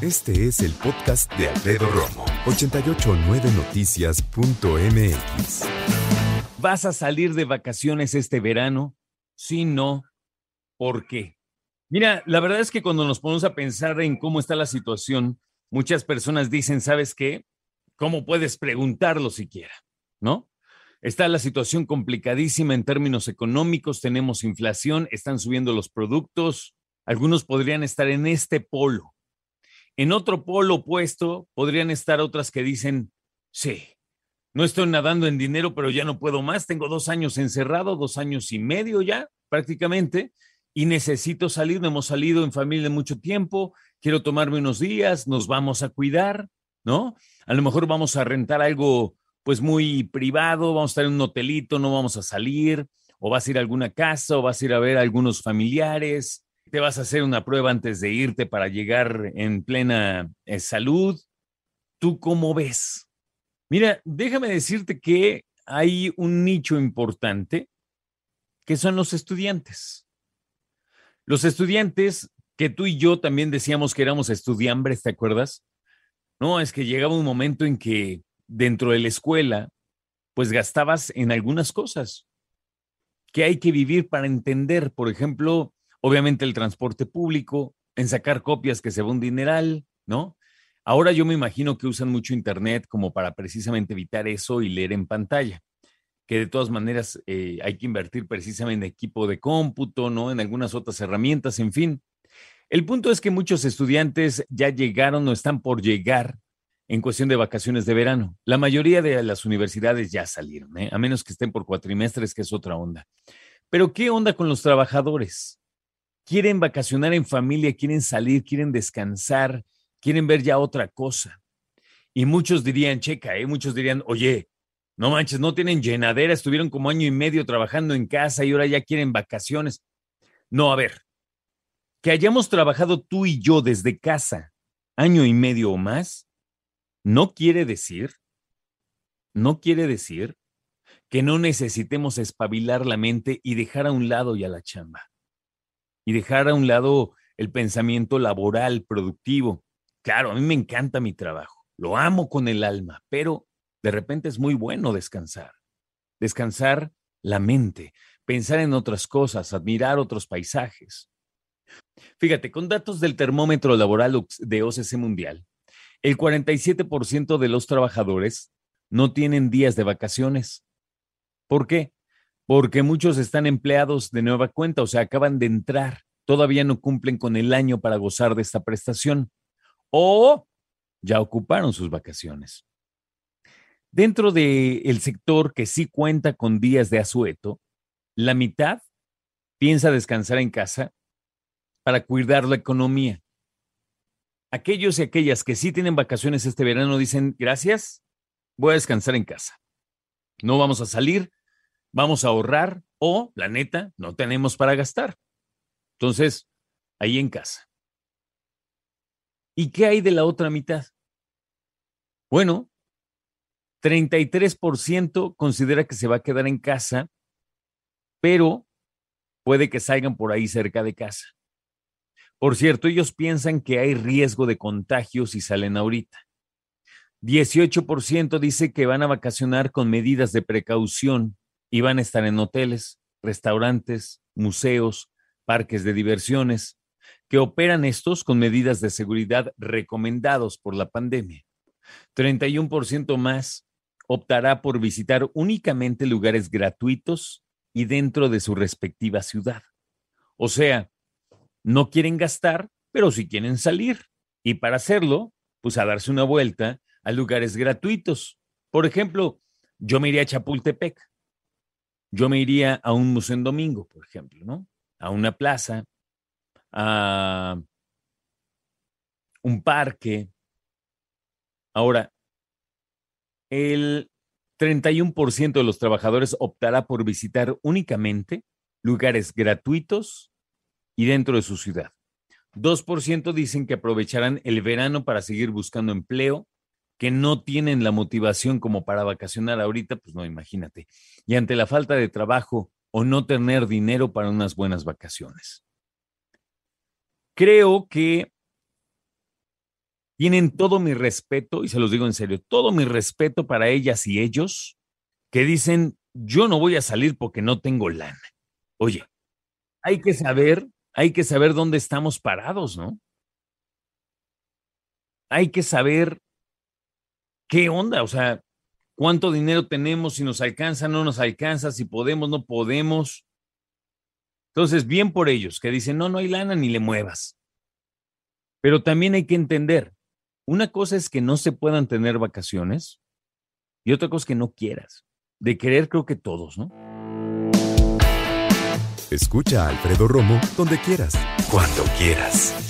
Este es el podcast de Alfredo Romo. 889noticias.mx. ¿Vas a salir de vacaciones este verano? Sí, no. ¿Por qué? Mira, la verdad es que cuando nos ponemos a pensar en cómo está la situación, muchas personas dicen, ¿sabes qué? ¿Cómo puedes preguntarlo siquiera? ¿No? Está la situación complicadísima en términos económicos, tenemos inflación, están subiendo los productos, algunos podrían estar en este polo. En otro polo opuesto podrían estar otras que dicen, sí, no estoy nadando en dinero, pero ya no puedo más, tengo dos años encerrado, dos años y medio ya prácticamente, y necesito salir, no hemos salido en familia mucho tiempo, quiero tomarme unos días, nos vamos a cuidar, ¿no? A lo mejor vamos a rentar algo pues muy privado, vamos a estar en un hotelito, no vamos a salir, o vas a ir a alguna casa, o vas a ir a ver a algunos familiares, te vas a hacer una prueba antes de irte para llegar en plena eh, salud. ¿Tú cómo ves? Mira, déjame decirte que hay un nicho importante que son los estudiantes. Los estudiantes, que tú y yo también decíamos que éramos estudiambres, ¿te acuerdas? No, es que llegaba un momento en que dentro de la escuela, pues gastabas en algunas cosas que hay que vivir para entender, por ejemplo, obviamente el transporte público, en sacar copias que se va un dineral, ¿no? Ahora yo me imagino que usan mucho Internet como para precisamente evitar eso y leer en pantalla que de todas maneras eh, hay que invertir precisamente en equipo de cómputo, ¿no? En algunas otras herramientas, en fin. El punto es que muchos estudiantes ya llegaron o están por llegar en cuestión de vacaciones de verano. La mayoría de las universidades ya salieron, ¿eh? a menos que estén por cuatrimestres, que es otra onda. Pero ¿qué onda con los trabajadores? Quieren vacacionar en familia, quieren salir, quieren descansar, quieren ver ya otra cosa. Y muchos dirían, checa, ¿eh? muchos dirían, oye, no manches, no tienen llenadera, estuvieron como año y medio trabajando en casa y ahora ya quieren vacaciones. No, a ver, que hayamos trabajado tú y yo desde casa año y medio o más, no quiere decir, no quiere decir que no necesitemos espabilar la mente y dejar a un lado ya la chamba. Y dejar a un lado el pensamiento laboral, productivo. Claro, a mí me encanta mi trabajo, lo amo con el alma, pero de repente es muy bueno descansar. Descansar la mente, pensar en otras cosas, admirar otros paisajes. Fíjate, con datos del termómetro laboral de OCC Mundial, el 47% de los trabajadores no tienen días de vacaciones. ¿Por qué? Porque muchos están empleados de nueva cuenta, o sea, acaban de entrar, todavía no cumplen con el año para gozar de esta prestación o ya ocuparon sus vacaciones. Dentro del sector que sí cuenta con días de asueto, la mitad piensa descansar en casa para cuidar la economía. Aquellos y aquellas que sí tienen vacaciones este verano dicen, gracias, voy a descansar en casa. No vamos a salir, vamos a ahorrar o, la neta, no tenemos para gastar. Entonces, ahí en casa. ¿Y qué hay de la otra mitad? Bueno, 33% considera que se va a quedar en casa, pero puede que salgan por ahí cerca de casa. Por cierto, ellos piensan que hay riesgo de contagio si salen ahorita. 18% dice que van a vacacionar con medidas de precaución y van a estar en hoteles, restaurantes, museos, parques de diversiones, que operan estos con medidas de seguridad recomendados por la pandemia. 31% más optará por visitar únicamente lugares gratuitos y dentro de su respectiva ciudad. O sea, no quieren gastar, pero sí quieren salir. Y para hacerlo, pues a darse una vuelta a lugares gratuitos. Por ejemplo, yo me iría a Chapultepec. Yo me iría a un museo en domingo, por ejemplo, ¿no? A una plaza, a un parque. Ahora, el 31% de los trabajadores optará por visitar únicamente lugares gratuitos y dentro de su ciudad. 2% dicen que aprovecharán el verano para seguir buscando empleo, que no tienen la motivación como para vacacionar ahorita, pues no, imagínate. Y ante la falta de trabajo o no tener dinero para unas buenas vacaciones. Creo que tienen todo mi respeto, y se los digo en serio, todo mi respeto para ellas y ellos que dicen, yo no voy a salir porque no tengo lana. Oye, hay que saber, hay que saber dónde estamos parados, ¿no? Hay que saber qué onda, o sea, cuánto dinero tenemos, si nos alcanza, no nos alcanza, si podemos, no podemos. Entonces, bien por ellos, que dicen, no, no hay lana ni le muevas. Pero también hay que entender, una cosa es que no se puedan tener vacaciones y otra cosa es que no quieras. De querer creo que todos, ¿no? Escucha a Alfredo Romo donde quieras, cuando quieras.